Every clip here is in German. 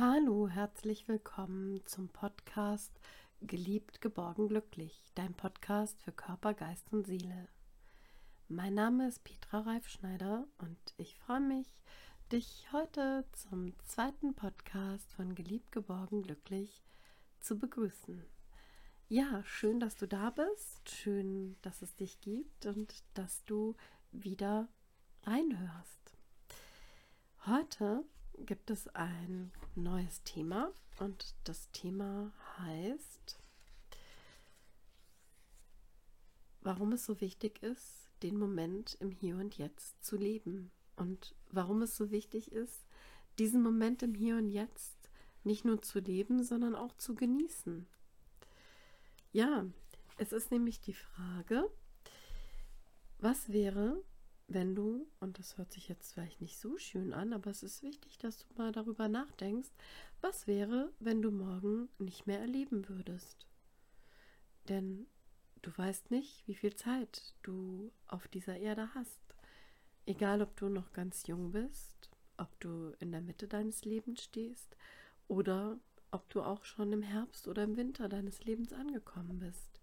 Hallo, herzlich willkommen zum Podcast Geliebt, geborgen, glücklich, dein Podcast für Körper, Geist und Seele. Mein Name ist Petra Reifschneider und ich freue mich, dich heute zum zweiten Podcast von Geliebt, geborgen, glücklich zu begrüßen. Ja, schön, dass du da bist, schön, dass es dich gibt und dass du wieder reinhörst. Heute gibt es ein neues Thema und das Thema heißt, warum es so wichtig ist, den Moment im Hier und Jetzt zu leben und warum es so wichtig ist, diesen Moment im Hier und Jetzt nicht nur zu leben, sondern auch zu genießen. Ja, es ist nämlich die Frage, was wäre, wenn du, und das hört sich jetzt vielleicht nicht so schön an, aber es ist wichtig, dass du mal darüber nachdenkst, was wäre, wenn du morgen nicht mehr erleben würdest? Denn du weißt nicht, wie viel Zeit du auf dieser Erde hast. Egal, ob du noch ganz jung bist, ob du in der Mitte deines Lebens stehst oder ob du auch schon im Herbst oder im Winter deines Lebens angekommen bist.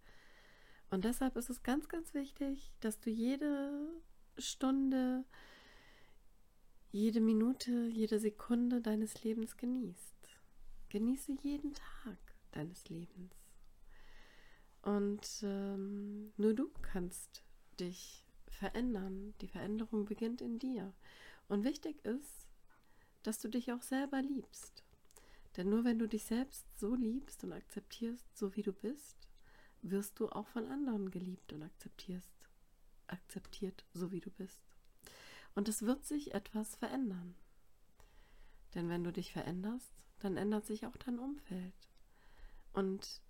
Und deshalb ist es ganz, ganz wichtig, dass du jede Stunde, jede Minute, jede Sekunde deines Lebens genießt. Genieße jeden Tag deines Lebens. Und ähm, nur du kannst dich verändern. Die Veränderung beginnt in dir. Und wichtig ist, dass du dich auch selber liebst. Denn nur wenn du dich selbst so liebst und akzeptierst, so wie du bist, wirst du auch von anderen geliebt und akzeptierst akzeptiert, so wie du bist. Und es wird sich etwas verändern. Denn wenn du dich veränderst, dann ändert sich auch dein Umfeld. Und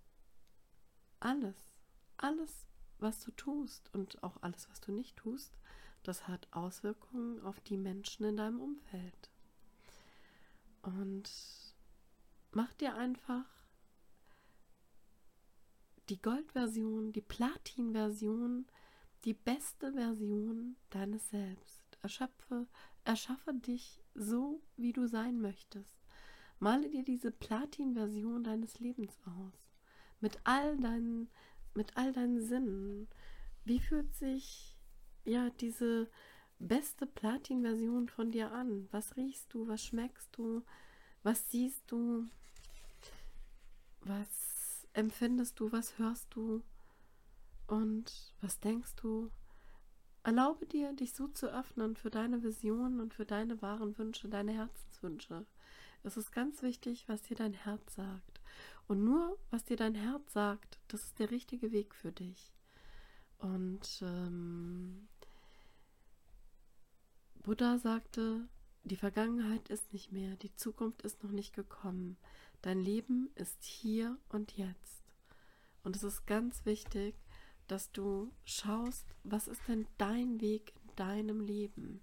alles, alles, was du tust und auch alles, was du nicht tust, das hat Auswirkungen auf die Menschen in deinem Umfeld. Und mach dir einfach die Goldversion, die Platin-Version die beste Version deines Selbst. Erschöpfe, erschaffe dich so, wie du sein möchtest. Male dir diese Platin-Version deines Lebens aus. Mit all deinen, mit all deinen Sinnen. Wie fühlt sich ja diese beste Platin-Version von dir an? Was riechst du? Was schmeckst du? Was siehst du? Was empfindest du? Was hörst du? Und was denkst du? Erlaube dir, dich so zu öffnen für deine Visionen und für deine wahren Wünsche, deine Herzenswünsche. Es ist ganz wichtig, was dir dein Herz sagt. Und nur, was dir dein Herz sagt, das ist der richtige Weg für dich. Und ähm, Buddha sagte, die Vergangenheit ist nicht mehr, die Zukunft ist noch nicht gekommen. Dein Leben ist hier und jetzt. Und es ist ganz wichtig, dass du schaust, was ist denn dein Weg in deinem Leben?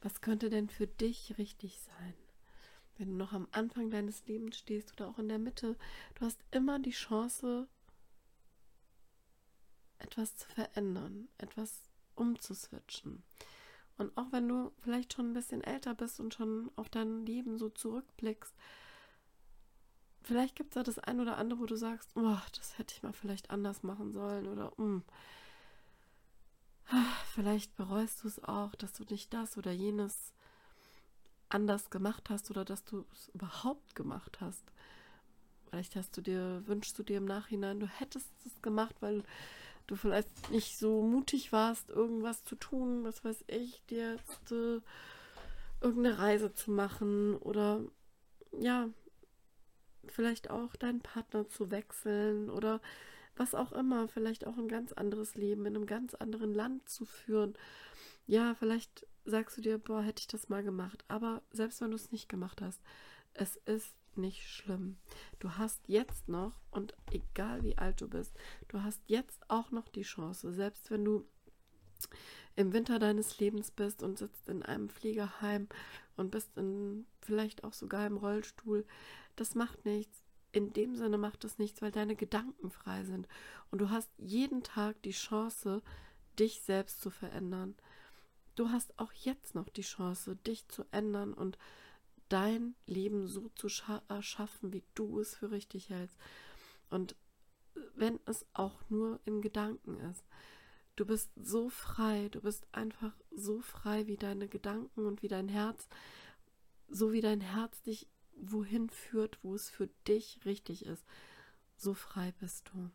Was könnte denn für dich richtig sein? Wenn du noch am Anfang deines Lebens stehst oder auch in der Mitte, du hast immer die Chance, etwas zu verändern, etwas umzuswitchen. Und auch wenn du vielleicht schon ein bisschen älter bist und schon auf dein Leben so zurückblickst, vielleicht gibt es da das ein oder andere, wo du sagst, oh, das hätte ich mal vielleicht anders machen sollen oder mm, vielleicht bereust du es auch, dass du nicht das oder jenes anders gemacht hast oder dass du es überhaupt gemacht hast. Vielleicht hast du dir, wünschst du dir im Nachhinein, du hättest es gemacht, weil du vielleicht nicht so mutig warst, irgendwas zu tun, was weiß ich, dir jetzt äh, irgendeine Reise zu machen oder ja, vielleicht auch deinen Partner zu wechseln oder was auch immer, vielleicht auch ein ganz anderes Leben in einem ganz anderen Land zu führen. Ja, vielleicht sagst du dir, boah, hätte ich das mal gemacht. Aber selbst wenn du es nicht gemacht hast, es ist nicht schlimm. Du hast jetzt noch, und egal wie alt du bist, du hast jetzt auch noch die Chance, selbst wenn du im Winter deines Lebens bist und sitzt in einem Pflegeheim und bist in, vielleicht auch sogar im Rollstuhl, das macht nichts. In dem Sinne macht es nichts, weil deine Gedanken frei sind. Und du hast jeden Tag die Chance, dich selbst zu verändern. Du hast auch jetzt noch die Chance, dich zu ändern und dein Leben so zu erschaffen, wie du es für richtig hältst. Und wenn es auch nur in Gedanken ist. Du bist so frei, du bist einfach so frei wie deine Gedanken und wie dein Herz, so wie dein Herz dich wohin führt, wo es für dich richtig ist. So frei bist du.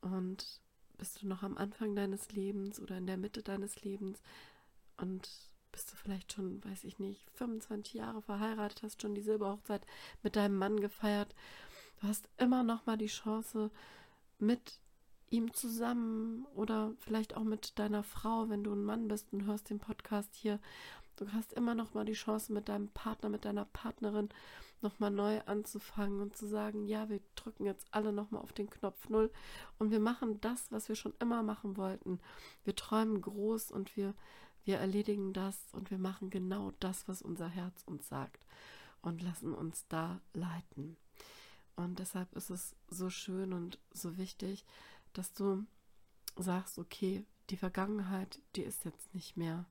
Und bist du noch am Anfang deines Lebens oder in der Mitte deines Lebens und bist du vielleicht schon, weiß ich nicht, 25 Jahre verheiratet, hast schon die Silberhochzeit mit deinem Mann gefeiert. Du hast immer noch mal die Chance, mit ihm zusammen oder vielleicht auch mit deiner Frau, wenn du ein Mann bist und hörst den Podcast hier. Du hast immer noch mal die Chance, mit deinem Partner, mit deiner Partnerin noch mal neu anzufangen und zu sagen, ja, wir drücken jetzt alle noch mal auf den Knopf Null und wir machen das, was wir schon immer machen wollten. Wir träumen groß und wir, wir erledigen das und wir machen genau das, was unser Herz uns sagt und lassen uns da leiten. Und deshalb ist es so schön und so wichtig, dass du sagst, okay, die Vergangenheit, die ist jetzt nicht mehr.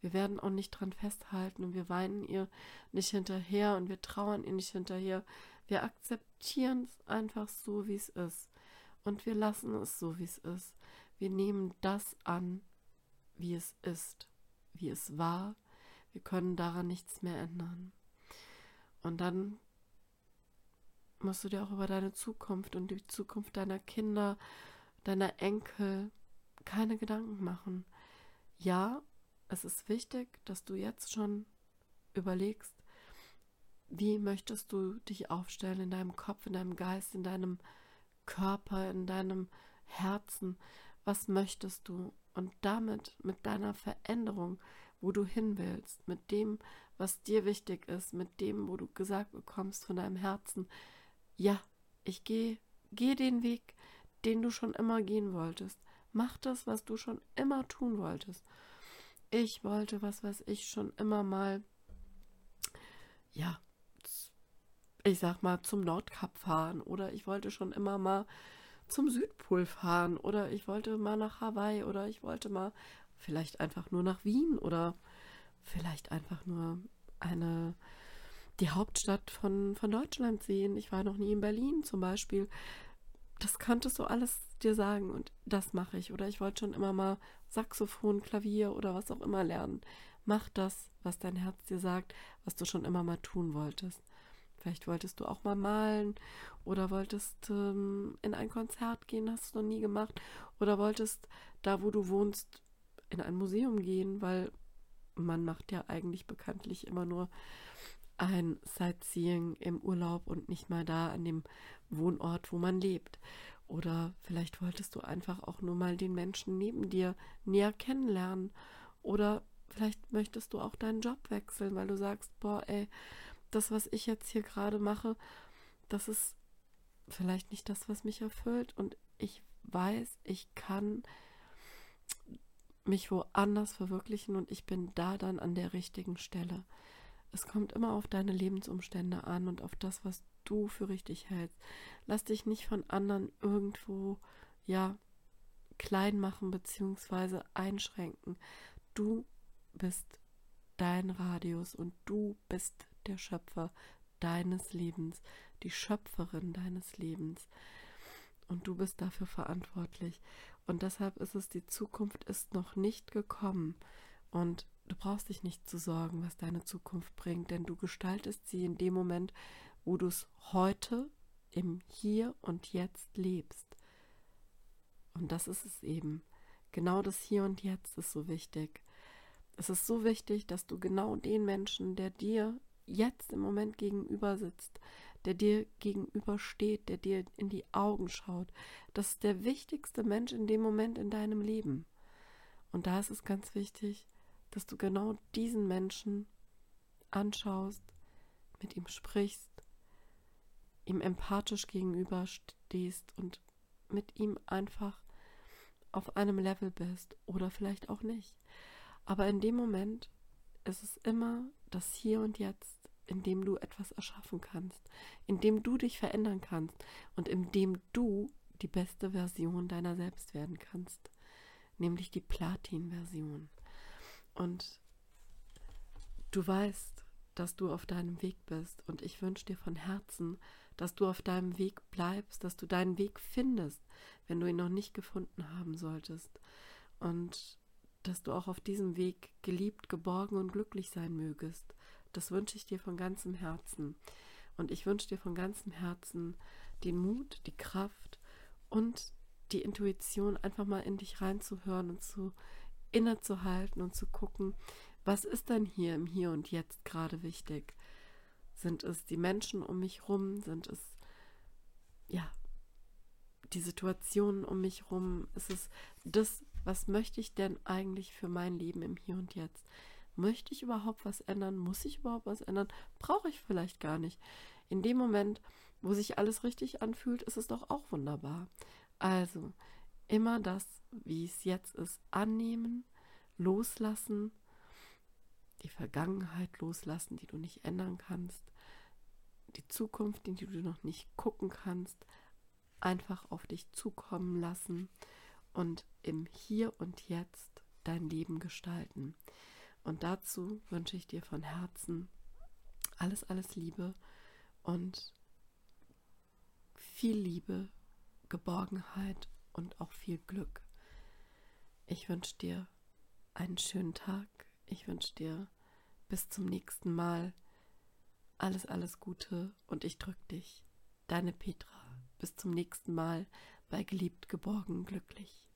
Wir werden auch nicht dran festhalten und wir weinen ihr nicht hinterher und wir trauern ihr nicht hinterher. Wir akzeptieren es einfach so, wie es ist. Und wir lassen es so, wie es ist. Wir nehmen das an, wie es ist, wie es war. Wir können daran nichts mehr ändern. Und dann musst du dir auch über deine Zukunft und die Zukunft deiner Kinder, deiner Enkel keine Gedanken machen. Ja, es ist wichtig, dass du jetzt schon überlegst, wie möchtest du dich aufstellen in deinem Kopf, in deinem Geist, in deinem Körper, in deinem Herzen. Was möchtest du? Und damit, mit deiner Veränderung, wo du hin willst, mit dem, was dir wichtig ist, mit dem, wo du gesagt bekommst von deinem Herzen, ja, ich gehe, geh den Weg, den du schon immer gehen wolltest. Mach das, was du schon immer tun wolltest. Ich wollte, was weiß ich, schon immer mal, ja, ich sag mal, zum Nordkap fahren oder ich wollte schon immer mal zum Südpol fahren oder ich wollte mal nach Hawaii oder ich wollte mal vielleicht einfach nur nach Wien oder vielleicht einfach nur eine die Hauptstadt von, von Deutschland sehen. Ich war noch nie in Berlin zum Beispiel. Das könntest du alles dir sagen und das mache ich. Oder ich wollte schon immer mal Saxophon, Klavier oder was auch immer lernen. Mach das, was dein Herz dir sagt, was du schon immer mal tun wolltest. Vielleicht wolltest du auch mal malen oder wolltest ähm, in ein Konzert gehen, hast du noch nie gemacht. Oder wolltest da, wo du wohnst, in ein Museum gehen, weil man macht ja eigentlich bekanntlich immer nur ein Sightseeing im Urlaub und nicht mal da an dem Wohnort, wo man lebt. Oder vielleicht wolltest du einfach auch nur mal den Menschen neben dir näher kennenlernen. Oder vielleicht möchtest du auch deinen Job wechseln, weil du sagst, boah, ey, das, was ich jetzt hier gerade mache, das ist vielleicht nicht das, was mich erfüllt. Und ich weiß, ich kann mich woanders verwirklichen und ich bin da dann an der richtigen Stelle. Es kommt immer auf deine Lebensumstände an und auf das, was du für richtig hältst. Lass dich nicht von anderen irgendwo, ja, klein machen bzw. einschränken. Du bist dein Radius und du bist der Schöpfer deines Lebens, die Schöpferin deines Lebens. Und du bist dafür verantwortlich. Und deshalb ist es, die Zukunft ist noch nicht gekommen. Und Du brauchst dich nicht zu sorgen, was deine Zukunft bringt, denn du gestaltest sie in dem Moment, wo du es heute im Hier und Jetzt lebst. Und das ist es eben. Genau das Hier und Jetzt ist so wichtig. Es ist so wichtig, dass du genau den Menschen, der dir jetzt im Moment gegenüber sitzt, der dir gegenüber steht, der dir in die Augen schaut, das ist der wichtigste Mensch in dem Moment in deinem Leben. Und da ist es ganz wichtig, dass du genau diesen Menschen anschaust, mit ihm sprichst, ihm empathisch gegenüberstehst und mit ihm einfach auf einem Level bist oder vielleicht auch nicht. Aber in dem Moment ist es immer das Hier und Jetzt, in dem du etwas erschaffen kannst, in dem du dich verändern kannst und in dem du die beste Version deiner selbst werden kannst, nämlich die Platin-Version. Und du weißt, dass du auf deinem Weg bist. Und ich wünsche dir von Herzen, dass du auf deinem Weg bleibst, dass du deinen Weg findest, wenn du ihn noch nicht gefunden haben solltest. Und dass du auch auf diesem Weg geliebt, geborgen und glücklich sein mögest. Das wünsche ich dir von ganzem Herzen. Und ich wünsche dir von ganzem Herzen den Mut, die Kraft und die Intuition, einfach mal in dich reinzuhören und zu innezuhalten und zu gucken, was ist denn hier im Hier und Jetzt gerade wichtig? Sind es die Menschen um mich rum? Sind es, ja, die Situationen um mich rum? Ist es das, was möchte ich denn eigentlich für mein Leben im Hier und Jetzt? Möchte ich überhaupt was ändern? Muss ich überhaupt was ändern? Brauche ich vielleicht gar nicht. In dem Moment, wo sich alles richtig anfühlt, ist es doch auch wunderbar. Also, immer das, wie es jetzt ist, annehmen, loslassen, die Vergangenheit loslassen, die du nicht ändern kannst, die Zukunft, in die du noch nicht gucken kannst, einfach auf dich zukommen lassen und im Hier und Jetzt dein Leben gestalten. Und dazu wünsche ich dir von Herzen alles, alles Liebe und viel Liebe, Geborgenheit und auch viel Glück. Ich wünsche dir einen schönen Tag. Ich wünsche dir bis zum nächsten Mal alles, alles Gute und ich drück dich. Deine Petra. Bis zum nächsten Mal bei Geliebt, Geborgen, Glücklich.